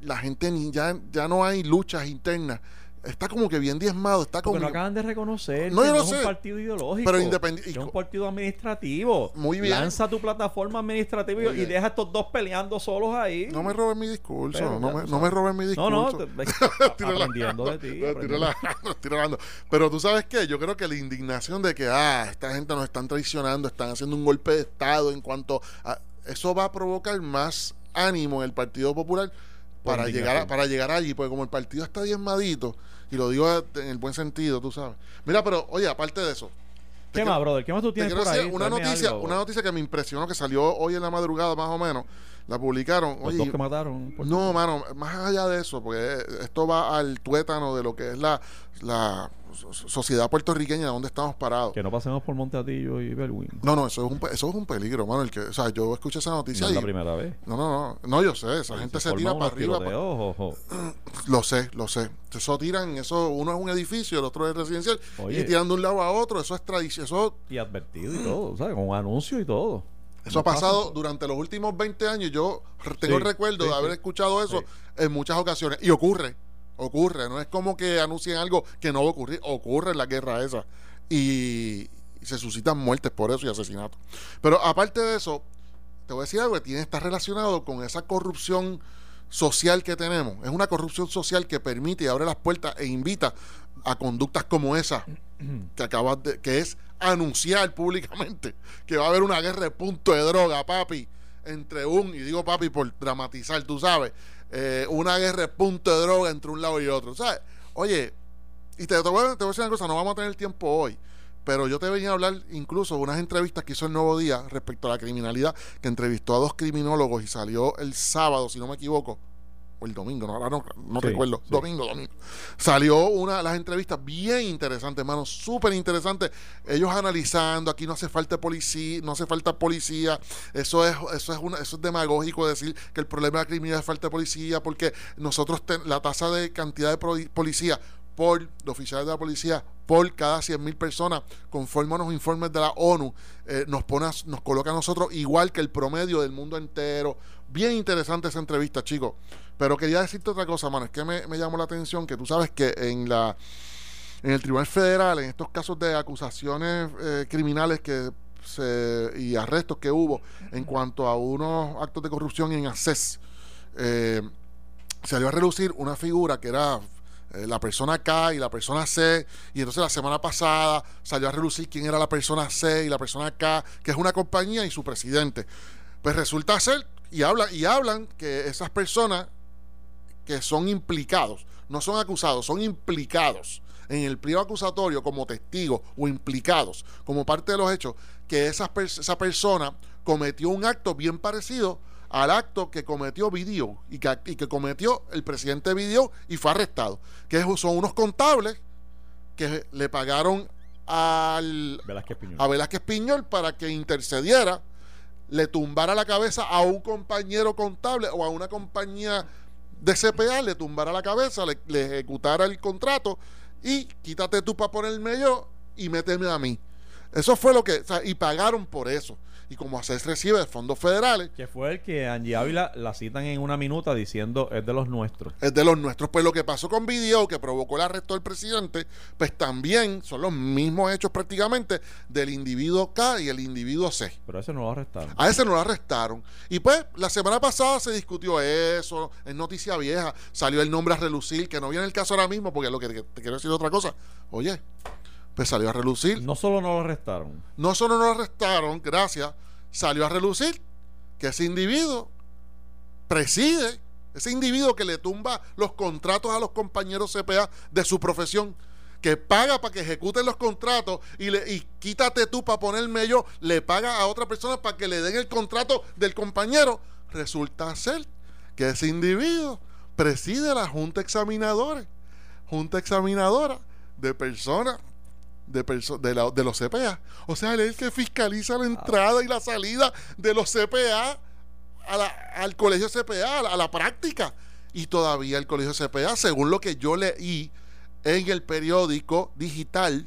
la gente ni, ya ya no hay luchas internas está como que bien diezmado. Está como no acaban de reconocer No, que yo no es sé. un partido ideológico. Pero independi- Es un partido administrativo. Muy bien. Lanza tu plataforma administrativa y- deja a estos dos peleando solos ahí. No me roben mi discurso, Pero no me, no me roben mi No, discurso. no, te- Estoy relajando. aprendiendo de ti. Relajando. Pero tú sabes qué, yo creo que la indignación de que, ah, esta gente nos están traicionando, están haciendo un golpe de Estado en cuanto a... Eso va a provocar más ánimo en el Partido Popular para llegar, a- para llegar allí, porque como el partido está diezmadito, y lo digo en el buen sentido, tú sabes. Mira, pero oye, aparte de eso, ¿Qué más, brother? ¿Qué más tú tienes por ahí? una noticia, algo. una noticia que me impresionó, que salió hoy en la madrugada más o menos, la publicaron. Los Oye, dos que mataron. no, mano, más allá de eso, porque esto va al tuétano de lo que es la, la so- sociedad puertorriqueña, donde estamos parados. Que no pasemos por Monteatillo y Belwin. No, no, eso es un, eso es un peligro, mano. El que, o sea, yo escuché esa No noticia es y... la primera vez. No, no, no, no, yo sé, esa gente se, tira para arriba. pa- ojo. lo sé, lo sé. Eso tiran, eso, uno es un edificio, el otro es residencial, Oye. y tiran de un lado a otro, eso es tradición, eso, Y advertido y todo, ¿sabes? Con anuncio y todo. Eso No ha pasado pasa- durante los últimos 20 años. Yo tengo Sí, el recuerdo sí, de haber escuchado eso Sí. en muchas ocasiones. Y ocurre, ocurre. No es como que anuncien algo que no va a ocurrir. Ocurre en la guerra esa. Y, y se suscitan muertes por eso y asesinatos. Pero aparte de eso, te voy a decir algo que tiene, está relacionado con esa corrupción social que tenemos. Es una corrupción social que permite y abre las puertas e invita a conductas como esa que acabas de, que es anunciar públicamente que va a haber una guerra de punto de droga, papi, entre un, y digo papi por dramatizar, tú sabes, eh, una guerra de punto de droga entre un lado y otro, ¿sabes? Oye, y te, voy a decir una cosa, no vamos a tener tiempo hoy, pero yo te venía a hablar incluso de unas entrevistas que hizo el Nuevo Día respecto a la criminalidad, que entrevistó a dos criminólogos y salió el sábado, si no me equivoco, o el domingo, no, ahora no, no Sí, recuerdo, sí. domingo, domingo. Salió una de las entrevistas bien interesantes, hermano, súper interesantes. Ellos analizando, aquí no hace falta policía, no hace falta policía. Eso es, eso es una, eso es demagógico decir que el problema de la criminalidad es falta de policía, porque nosotros ten- la tasa de cantidad de policía por de oficiales de la policía por cada 100 mil personas, conforme a los informes de la ONU, eh, nos pone, a- nos coloca a nosotros igual que el promedio del mundo entero. Bien interesante esa entrevista, chicos. Pero quería decirte otra cosa, mano. Es que me, me llamó la atención que tú sabes que en la en el Tribunal Federal, en estos casos de acusaciones eh, criminales que se, y arrestos que hubo en cuanto a unos actos de corrupción en ACES, eh, salió a relucir una figura que era eh, la persona K y la persona C, y entonces la semana pasada salió a relucir quién era la persona C y la persona K, que es una compañía y su presidente. Pues resulta ser, y hablan, y hablan que esas personas que son implicados, no son acusados, son implicados en el pliego acusatorio como testigos o implicados como parte de los hechos, que esa persona cometió un acto bien parecido al acto que cometió Video y que, y que cometió el presidente Video y fue arrestado, que son unos contables que le pagaron al, Velázquez a Velázquez Piñol para que intercediera, le tumbara la cabeza a un compañero contable o a una compañía de CPA, le tumbara la cabeza, le, le ejecutara el contrato y quítate tú para ponerme yo y méteme a mí. Eso fue lo que, o sea, y pagaron por eso. Y como ACES recibe de fondos federales, Que fue el que Angie Ávila la citan en una minuta diciendo es de los nuestros. es de los nuestros. Pues lo que pasó con Video, que provocó el arresto del presidente, pues también son los mismos hechos prácticamente del individuo K y el individuo C. Pero ese no lo arrestaron. A ese no lo arrestaron. Y pues la semana pasada se discutió eso, es noticia vieja, salió el nombre a relucir, que no viene el caso ahora mismo, porque lo que te, te quiero decir es otra cosa. Oye, pues salió a relucir. No solo no lo arrestaron, No solo no lo arrestaron, gracias, salió a relucir que ese individuo preside, ese individuo que le tumba los contratos a los compañeros CPA de su profesión, que paga para que ejecuten los contratos y, le, y quítate tú para ponerme yo, le paga a otra persona para que le den el contrato del compañero. Resulta ser que ese individuo preside la Junta Examinadora, Junta Examinadora de personas de, de, la- de los CPA. O sea, él es el que fiscaliza la entrada y la salida de los CPA a la- al colegio CPA, a la práctica. Y todavía el colegio CPA, según lo que yo leí en el periódico digital,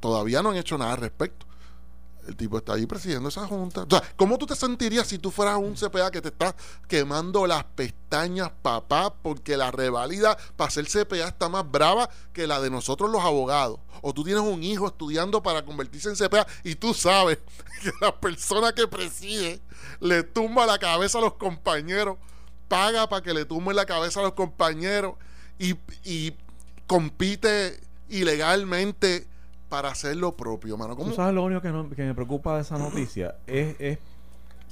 todavía no han hecho nada al respecto. El tipo está ahí presidiendo esa junta. O sea, ¿cómo tú te sentirías si tú fueras un CPA que te está quemando las pestañas, papá? Porque la revalida para ser CPA está más brava que la de nosotros los abogados. O tú tienes un hijo estudiando para convertirse en CPA y tú sabes que la persona que preside le tumba la cabeza a los compañeros, paga para que le tumben la cabeza a los compañeros y, y compite ilegalmente para hacer lo propio, mano. ¿Cómo? Tú sabes lo único que, no- que me preocupa de esa noticia es, es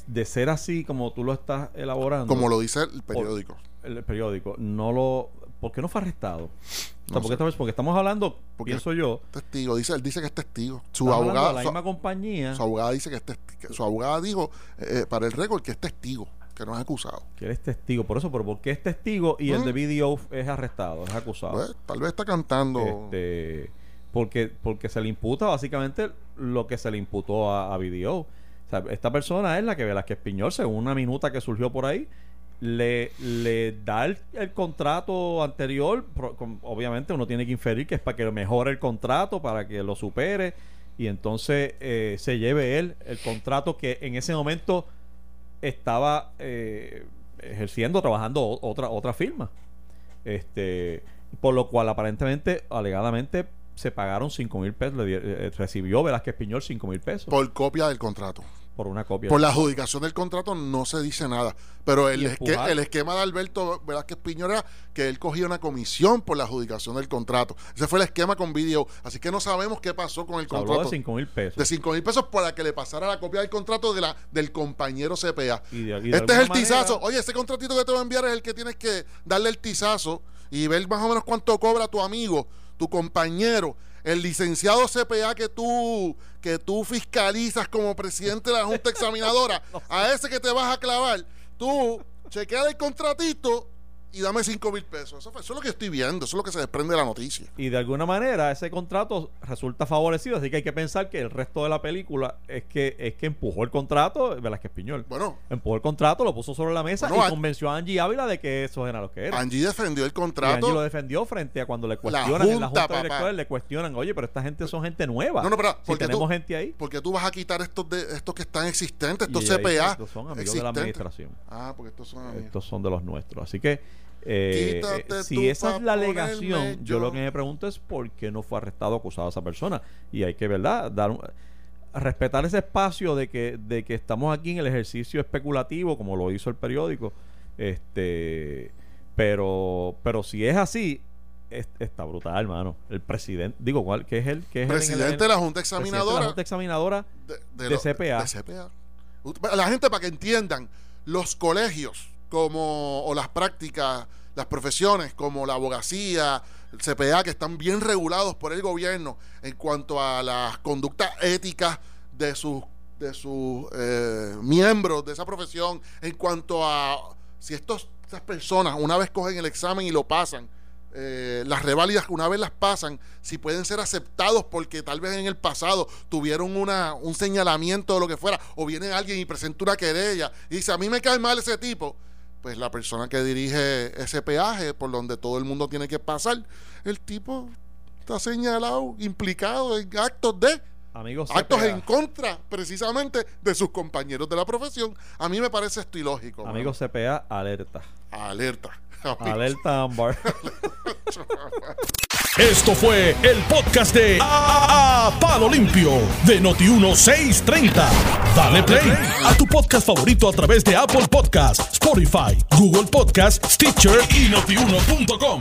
de ser así como tú lo estás elaborando. Como lo dice el periódico. el periódico, no lo. ¿Por qué no fue arrestado? O sea, No porque, sé. esta vez- porque estamos hablando, Porque- pienso yo, Testigo, dice, él dice que es testigo. Su abogada, la su, misma compañía su abogada dice que es testigo. Su abogada dijo, eh, para el récord, que es testigo, que no es acusado. que él es testigo. Por eso, pero ¿por qué es testigo y el ¿Mm? de BDO es arrestado, es acusado? Pues, tal vez está cantando. Este, porque, porque se le imputa básicamente lo que se le imputó a, a BDO. O sea, esta persona es la que Velázquez Piñol, según una minuta que surgió por ahí, le, le da el, contrato anterior. obviamente uno tiene que inferir que es para que mejore el contrato, para que lo supere. Y entonces eh, se lleve él el contrato que en ese momento estaba eh, ejerciendo, trabajando otra, otra firma. Este, por lo cual aparentemente, alegadamente, se pagaron 5 mil pesos. le di- eh, recibió Velázquez Piñol 5 mil pesos por, por copia del contrato. una copia. Por la adjudicación del contrato no se dice nada. Pero el, esque- esquema de Alberto Velázquez Piñol era que él cogía una comisión por la adjudicación del contrato. Ese fue el esquema con video. Así que no sabemos qué pasó con el Se habló de contrato. 5 mil pesos. De 5 mil pesos para que le pasara la copia del contrato de la, del compañero CPA. Y de- y de este es el alguna tizazo. manera- Oye, ese contratito que te va a enviar es el que tienes que darle el tizazo y ver más o menos cuánto cobra tu amigo, tu compañero, el licenciado CPA que tú, que tú fiscalizas como presidente de la Junta Examinadora. A ese que te vas a clavar, tú chequea el contratito y dame 5 mil pesos. Eso, fue- eso es lo que estoy viendo, eso es lo que se desprende de la noticia. Y de alguna manera ese contrato resulta favorecido, así que hay que pensar que el resto de la película es que es que empujó el contrato Velázquez Piñol. Bueno, Empujó el contrato, lo puso sobre la mesa Bueno, y convenció a Angie Ávila de que eso era lo que era. Angie defendió el Y Angie lo contrato. defendió frente a cuando le cuestionan en la Junta, papá. Directora, le cuestionan, oye, pero esta gente son gente nueva. No, no, pero, si porque tenemos tú- gente ahí. Porque tú vas a quitar estos de estos que están existentes, estos Y CPA. estos son amigos de la administración. Ah, porque estos son amigos. Estos son de los nuestros. Así que, eh, eh, si esa es la alegación, yo yo. lo que me pregunto es por qué no fue arrestado o acusado esa persona. Y hay que, ¿verdad?, dar un- respetar ese espacio de que, de que estamos aquí en el ejercicio especulativo, como lo hizo el periódico. Este, pero, pero si es así, es- está brutal, hermano. El presidente, digo, ¿cuál? ¿Qué es el? ¿Qué es el en el- Presidente de la Junta presidente de la Examinadora Junta Examinadora de, de lo- CPA. de CPA. La gente, para que entiendan, los colegios como o las prácticas, las profesiones como la abogacía, el CPA, que están bien regulados por el gobierno en cuanto a las conductas éticas de sus de sus eh, miembros de esa profesión, en cuanto a si estos, estas personas una vez cogen el examen y lo pasan, eh, las reválidas una vez las pasan, si pueden ser aceptados porque tal vez en el pasado tuvieron una, un señalamiento o lo que fuera, o viene alguien y presenta una querella y dice, a mí me cae mal ese tipo, pues la persona que dirige ese peaje por donde todo el mundo tiene que pasar, el tipo está señalado, implicado en actos de Amigos actos CPA. en contra precisamente de sus compañeros de la profesión. A mí me parece esto ilógico. mano. Amigos CPA, alerta. Alerta. Alerta Ámbar. Esto fue el podcast de A, A- Palo Limpio de Noti1630. Dale play a tu podcast favorito a través de Apple Podcasts, Spotify, Google Podcasts, Stitcher y notiuno.com.